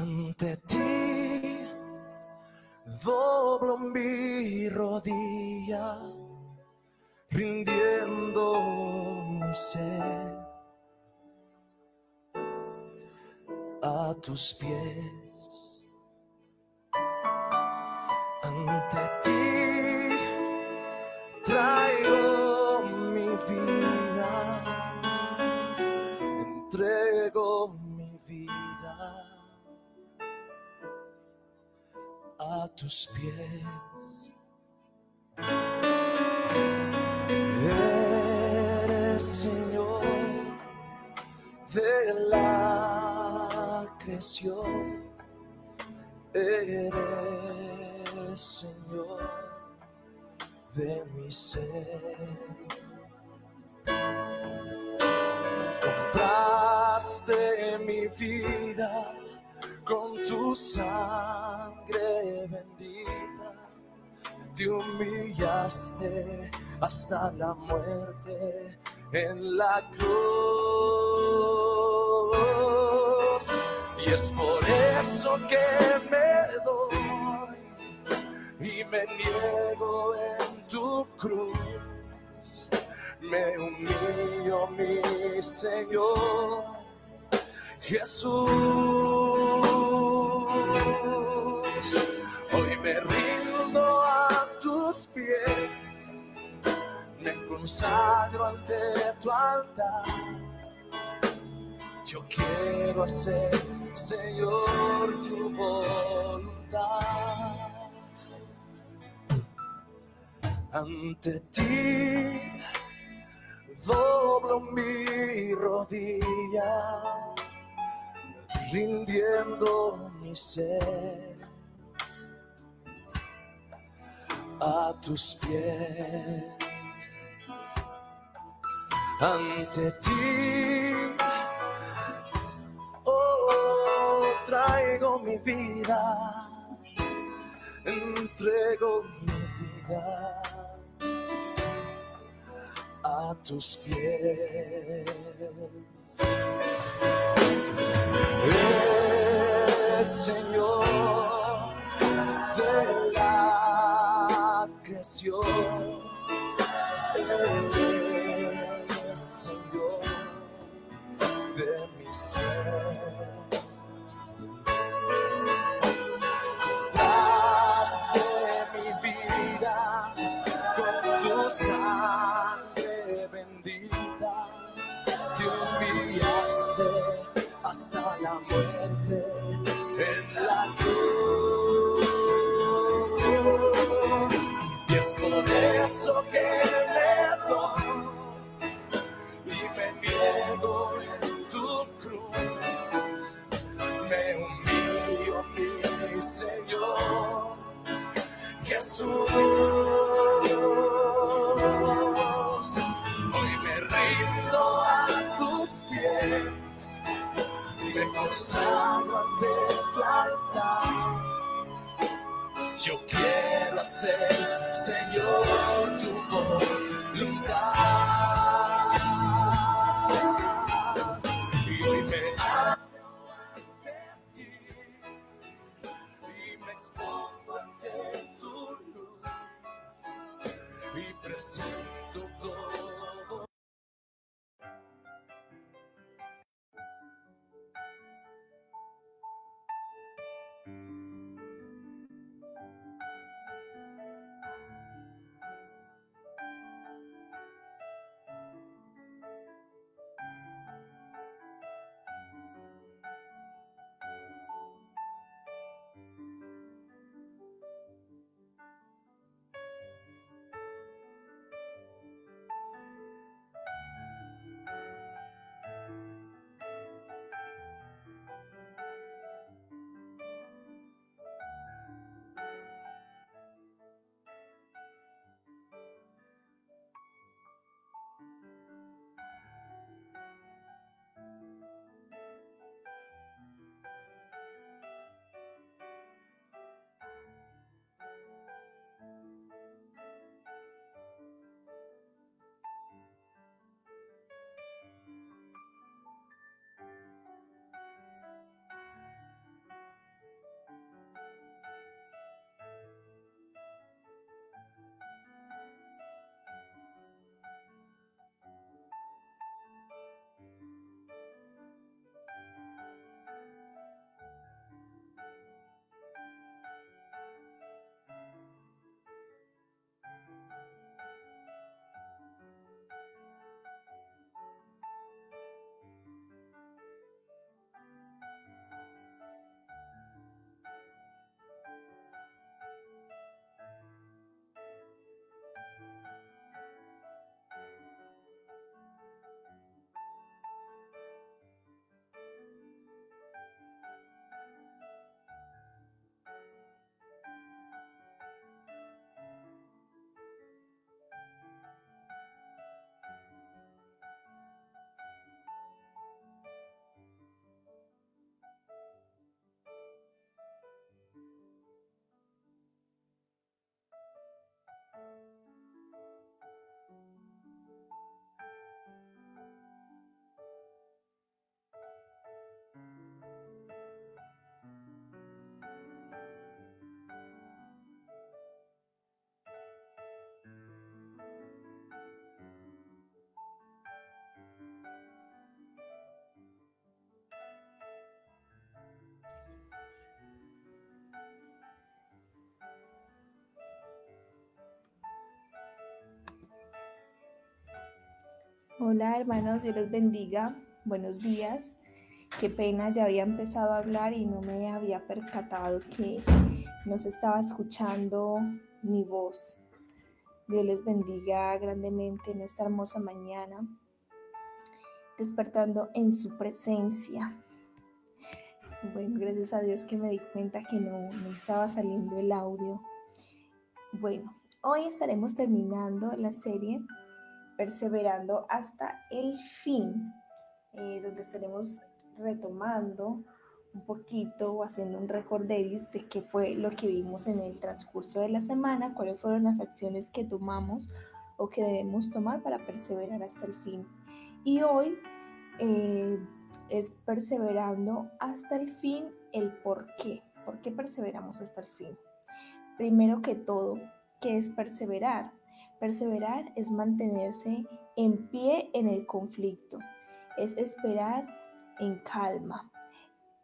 Ante ti doblo mi rodilla, rindiendo mi ser a tus pies. Tus pies. Eres Señor de la creación, eres Señor de mi ser. Compraste mi vida con tu sangre bendita, te humillaste hasta la muerte en la cruz. Y es por eso que me doy y me niego en tu cruz. Me humillo, mi Señor Jesús. Me consagro ante tu altar. Yo quiero hacer, Señor, tu voluntad. Ante ti doblo mi rodilla, rindiendo mi ser a tus pies. Ante ti, oh, traigo mi vida, entrego mi vida a tus pies. Eres Señor la muerte me consagro ante tu altar. Yo quiero hacer, Señor, tu voluntad. Hola hermanos, Dios les bendiga. Buenos días. Qué pena, ya había empezado a hablar y no me había percatado que no se estaba escuchando mi voz. Dios les bendiga grandemente en esta hermosa mañana, despertando en su presencia. Bueno, gracias a Dios que me di cuenta que no, no estaba saliendo el audio. Bueno, hoy estaremos terminando la serie perseverando hasta el fin, eh, donde estaremos retomando un poquito o haciendo un recorderis de qué fue lo que vimos en el transcurso de la semana, cuáles fueron las acciones que tomamos o que debemos tomar para perseverar hasta el fin. Y hoy eh, es perseverando hasta el fin el por qué. ¿Por qué perseveramos hasta el fin? Primero que todo, ¿qué es perseverar? Perseverar es mantenerse en pie en el conflicto, es esperar en calma,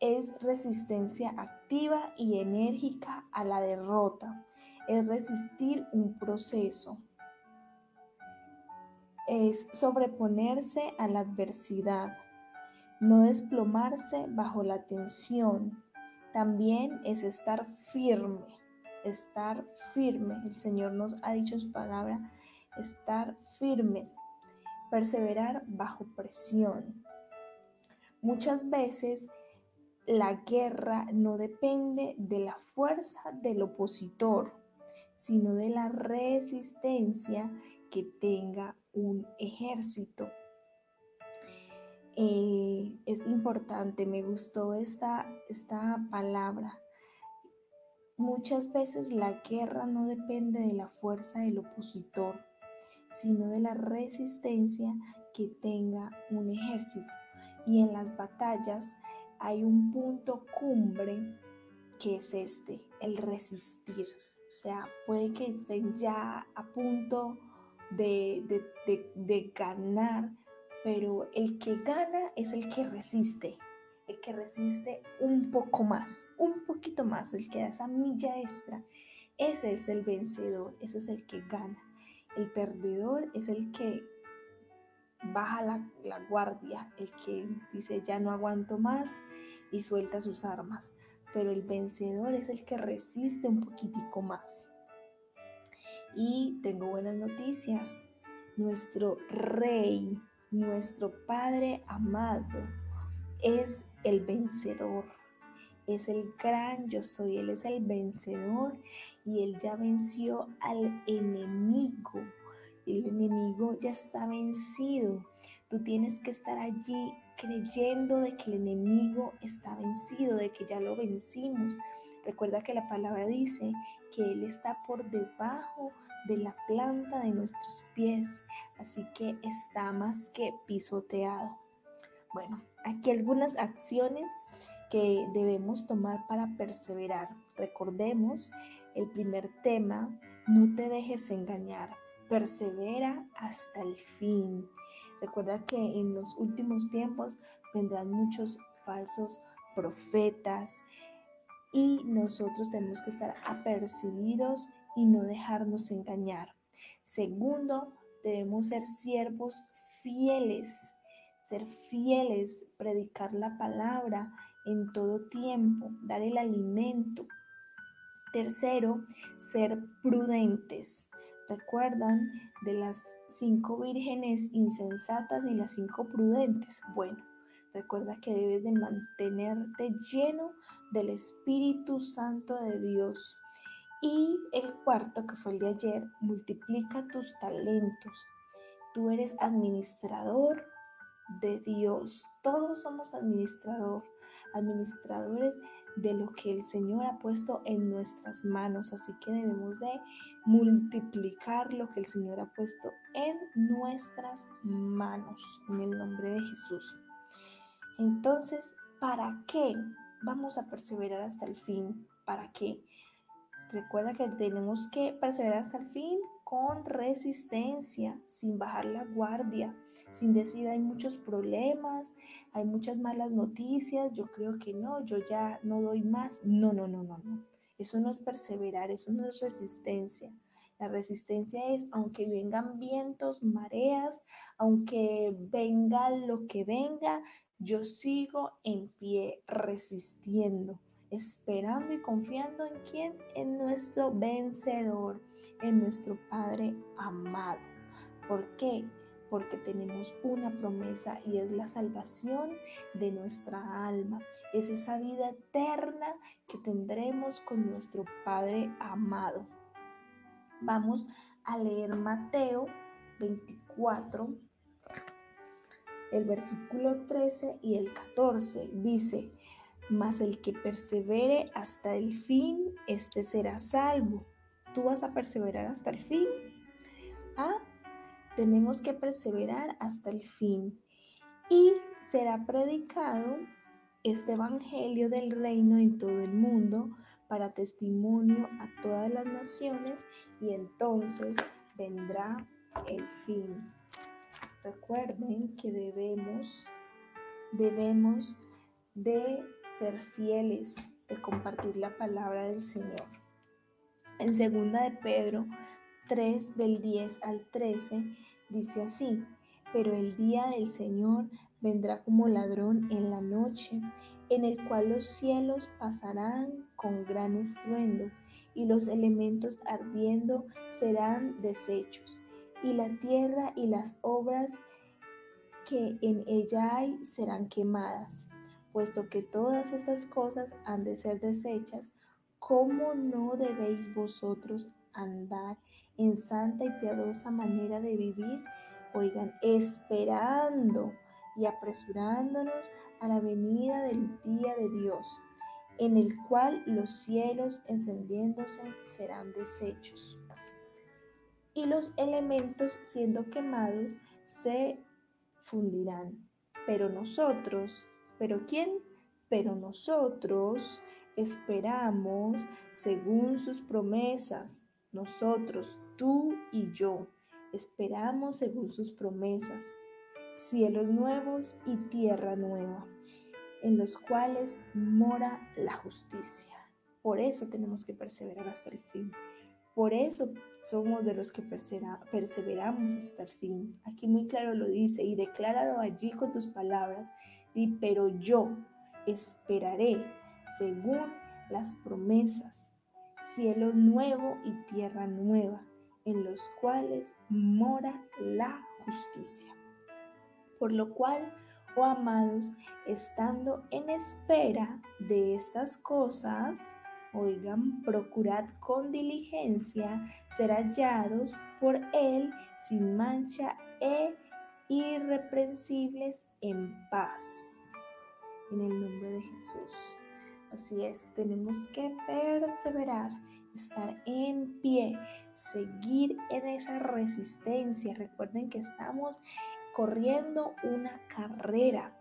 es resistencia activa y enérgica a la derrota, es resistir un proceso, es sobreponerse a la adversidad, no desplomarse bajo la tensión, también es estar firme estar firme. El Señor nos ha dicho su palabra, estar firmes, perseverar bajo presión. Muchas veces la guerra no depende de la fuerza del opositor, sino de la resistencia que tenga un ejército. Eh, es importante, me gustó esta, esta palabra, Muchas veces la guerra no depende de la fuerza del opositor, sino de la resistencia que tenga un ejército. Y en las batallas hay un punto cumbre que es este, el resistir. O sea, puede que estén ya a punto de, de ganar, pero el que gana es el que resiste el que resiste un poco más, un poquito más, el que da esa milla extra, ese es el vencedor, ese es el que gana. El perdedor es el que baja la, guardia, el que dice ya no aguanto más y suelta sus armas. Pero el vencedor es el que resiste un poquitico más. Y tengo buenas noticias. Nuestro rey, nuestro Padre amado, es el vencedor. Es el gran yo soy, Él es el vencedor y Él ya venció al enemigo. El enemigo ya está vencido. Tú tienes que estar allí creyendo de que el enemigo está vencido, de que ya lo vencimos. Recuerda que la palabra dice que Él está por debajo de la planta de nuestros pies, así que está más que pisoteado. Bueno, aquí algunas acciones que debemos tomar para perseverar. Recordemos el primer tema, no te dejes engañar, persevera hasta el fin. Recuerda que en los últimos tiempos vendrán muchos falsos profetas y nosotros tenemos que estar apercibidos y no dejarnos engañar. Segundo, debemos ser siervos fieles ser fieles, predicar la palabra en todo tiempo, dar el alimento. Tercero, ser prudentes. ¿Recuerdan de las cinco vírgenes insensatas y las cinco prudentes? Bueno, recuerda que debes de mantenerte lleno del Espíritu Santo de Dios. Y el cuarto, que fue el de ayer, multiplica tus talentos. Tú eres administrador de Dios. Todos somos administrador, administradores de lo que el Señor ha puesto en nuestras manos. Así que debemos de multiplicar lo que el Señor ha puesto en nuestras manos, en el nombre de Jesús. Entonces, ¿para qué vamos a perseverar hasta el fin? ¿Para qué? Recuerda que tenemos que perseverar hasta el fin con resistencia, sin bajar la guardia, sin decir hay muchos problemas, hay muchas malas noticias, yo creo que no, yo ya no doy más. No, no, no, no, no. Eso no es perseverar, eso no es resistencia. La resistencia es, aunque vengan vientos, mareas, aunque venga lo que venga, yo sigo en pie resistiendo, esperando y confiando en quién, en nuestro vencedor, en nuestro Padre amado. ¿Por qué? porque tenemos una promesa y es la salvación de nuestra alma. Es esa vida eterna que tendremos con nuestro Padre amado. Vamos a leer Mateo 24, el versículo 13 y el 14. Dice, mas el que persevere hasta el fin, este será salvo. ¿Tú vas a perseverar hasta el fin? ¿Ah? tenemos que perseverar hasta el fin y será predicado este Evangelio del reino en todo el mundo para testimonio a todas las naciones y entonces vendrá el fin. Recuerden que debemos, debemos de ser fieles, de compartir la palabra del Señor. En segunda de Pedro 3 del 10 al 13 dice así, pero el día del Señor vendrá como ladrón en la noche, en el cual los cielos pasarán con gran estruendo y los elementos ardiendo serán deshechos, y la tierra y las obras que en ella hay serán quemadas. Puesto que todas estas cosas han de ser deshechas, ¿cómo no debéis vosotros andar en santa y piadosa manera de vivir, oigan, esperando y apresurándonos a la venida del día de Dios, en el cual los cielos encendiéndose serán deshechos y los elementos siendo quemados se fundirán. Pero nosotros, ¿pero quién? Pero nosotros esperamos según sus promesas nosotros, tú y yo, esperamos según sus promesas, cielos nuevos y tierra nueva, en los cuales mora la justicia. Por eso tenemos que perseverar hasta el fin. Por eso somos de los que perseveramos hasta el fin. Aquí muy claro lo dice y decláralo allí con tus palabras. Pero yo esperaré según las promesas cielo nuevo y tierra nueva, en los cuales mora la justicia. Por lo cual, oh amados, estando en espera de estas cosas, oigan, procurad con diligencia ser hallados por Él sin mancha e irreprensibles en paz. En el nombre de Jesús. Así es, tenemos que perseverar, estar en pie, seguir en esa resistencia. Recuerden que estamos corriendo una carrera.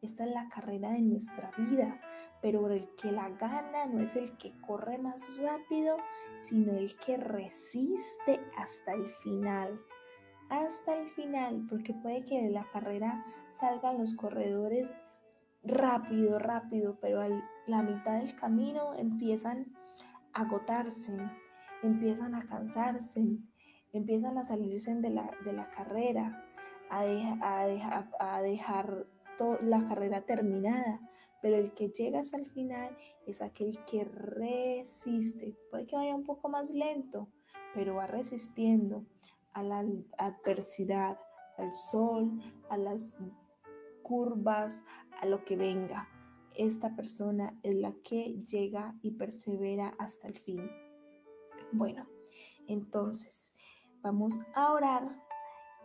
Esta es la carrera de nuestra vida, pero el que la gana no es el que corre más rápido, sino el que resiste hasta el final. Hasta el final, porque puede que en la carrera salgan los corredores rápido, rápido, pero a la mitad del camino empiezan a agotarse, empiezan a cansarse, empiezan a salirse de la, de la carrera, a, a, dejar la carrera terminada. Pero el que llega hasta el final es aquel que resiste. Puede que vaya un poco más lento, pero va resistiendo a la adversidad, al sol, a las curvas, a lo que venga. Esta persona es la que llega y persevera hasta el fin. Bueno, entonces vamos a orar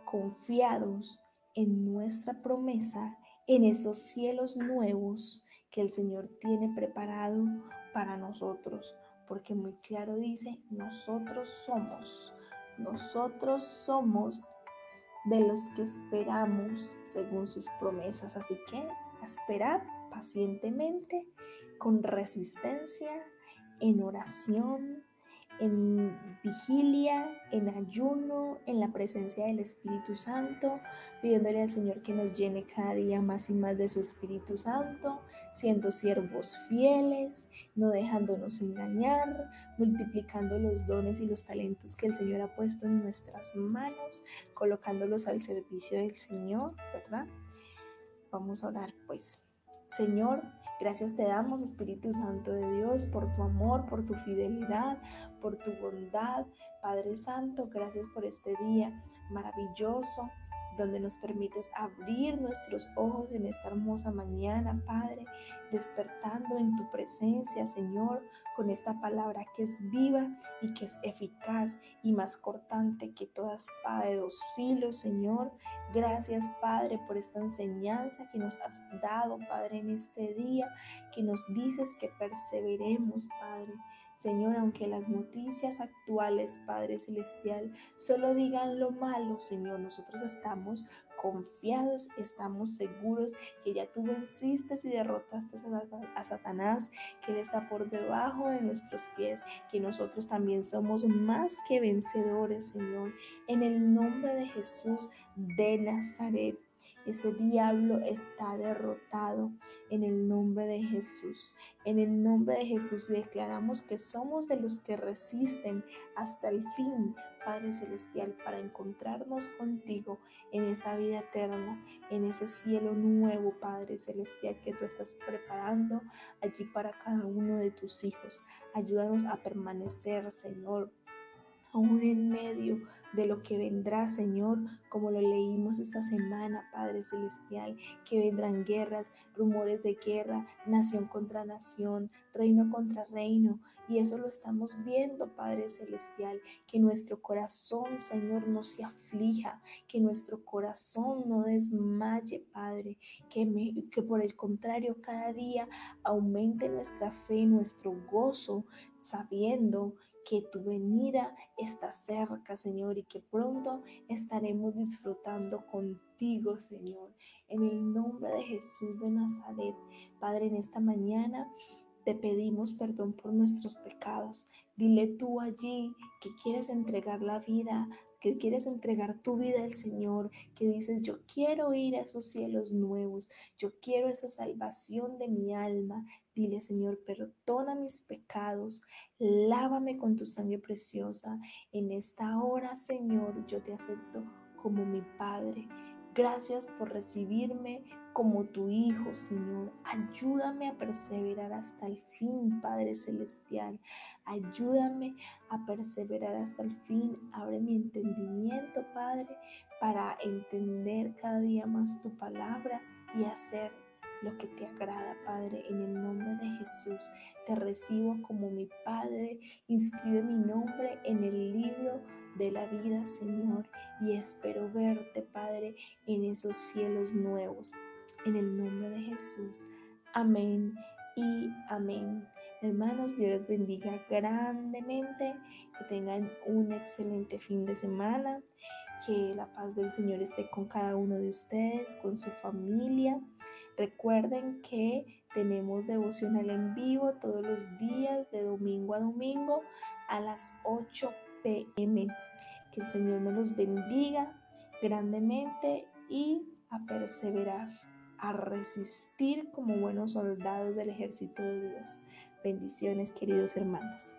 confiados en nuestra promesa, en esos cielos nuevos que el Señor tiene preparado para nosotros, porque muy claro dice, nosotros somos, nosotros somos de los que esperamos según sus promesas. Así que esperar pacientemente, con resistencia, en oración, en vigilia, en ayuno, en la presencia del Espíritu Santo, pidiéndole al Señor que nos llene cada día más y más de su Espíritu Santo, siendo siervos fieles, no dejándonos engañar, multiplicando los dones y los talentos que el Señor ha puesto en nuestras manos, colocándolos al servicio del Señor, ¿verdad? Vamos a orar pues. Señor, Gracias te damos, Espíritu Santo de Dios, por tu amor, por tu fidelidad, por tu bondad. Padre Santo, gracias por este día maravilloso donde nos permites abrir nuestros ojos en esta hermosa mañana, Padre, despertando en tu presencia, Señor, con esta palabra que es viva y que es eficaz y más cortante que toda espada de dos filos, Señor. Gracias, Padre, por esta enseñanza que nos has dado, Padre, en este día, que nos dices que perseveremos, Padre Señor, aunque las noticias actuales, Padre Celestial, solo digan lo malo, Señor, nosotros estamos confiados, estamos seguros que ya tú venciste y derrotaste a Satanás, que Él está por debajo de nuestros pies, que nosotros también somos más que vencedores, Señor, en el nombre de Jesús de Nazaret. Ese diablo está derrotado en el nombre de Jesús. En el nombre de Jesús declaramos que somos de los que resisten hasta el fin, Padre Celestial, para encontrarnos contigo en esa vida eterna, en ese cielo nuevo, Padre Celestial, que tú estás preparando allí para cada uno de tus hijos. Ayúdanos a permanecer, Señor aún en medio de lo que vendrá, Señor, como lo leímos esta semana, Padre Celestial, que vendrán guerras, rumores de guerra, nación contra nación, reino contra reino. Y eso lo estamos viendo, Padre Celestial, que nuestro corazón, Señor, no se aflija, que nuestro corazón no desmaye, Padre, que, que por el contrario cada día aumente nuestra fe, nuestro gozo, sabiendo que tu venida está cerca, Señor, y que pronto estaremos disfrutando contigo, Señor. En el nombre de Jesús de Nazaret, Padre, en esta mañana te pedimos perdón por nuestros pecados. Dile tú allí que quieres entregar la vida que quieres entregar tu vida al Señor, que dices, yo quiero ir a esos cielos nuevos, yo quiero esa salvación de mi alma. Dile, Señor, perdona mis pecados, lávame con tu sangre preciosa. En esta hora, Señor, yo te acepto como mi Padre. Gracias por recibirme como tu Hijo, Señor. Ayúdame a perseverar hasta el fin, Padre Celestial. Ayúdame a perseverar hasta el fin. Abre mi entendimiento, Padre, para entender cada día más tu palabra y hacer lo que te agrada, Padre, en el nombre de Jesús. Te recibo como mi Padre. Inscribe mi nombre en el libro de la vida, Señor, y espero verte, Padre, en esos cielos nuevos en el nombre de Jesús. Amén y amén. Hermanos, Dios les bendiga grandemente, que tengan un excelente fin de semana, que la paz del Señor esté con cada uno de ustedes, con su familia. Recuerden que tenemos devocional en vivo todos los días, de domingo a domingo, a las 8 pm. Que el Señor me los bendiga grandemente y a perseverar a resistir como buenos soldados del ejército de Dios. Bendiciones, queridos hermanos.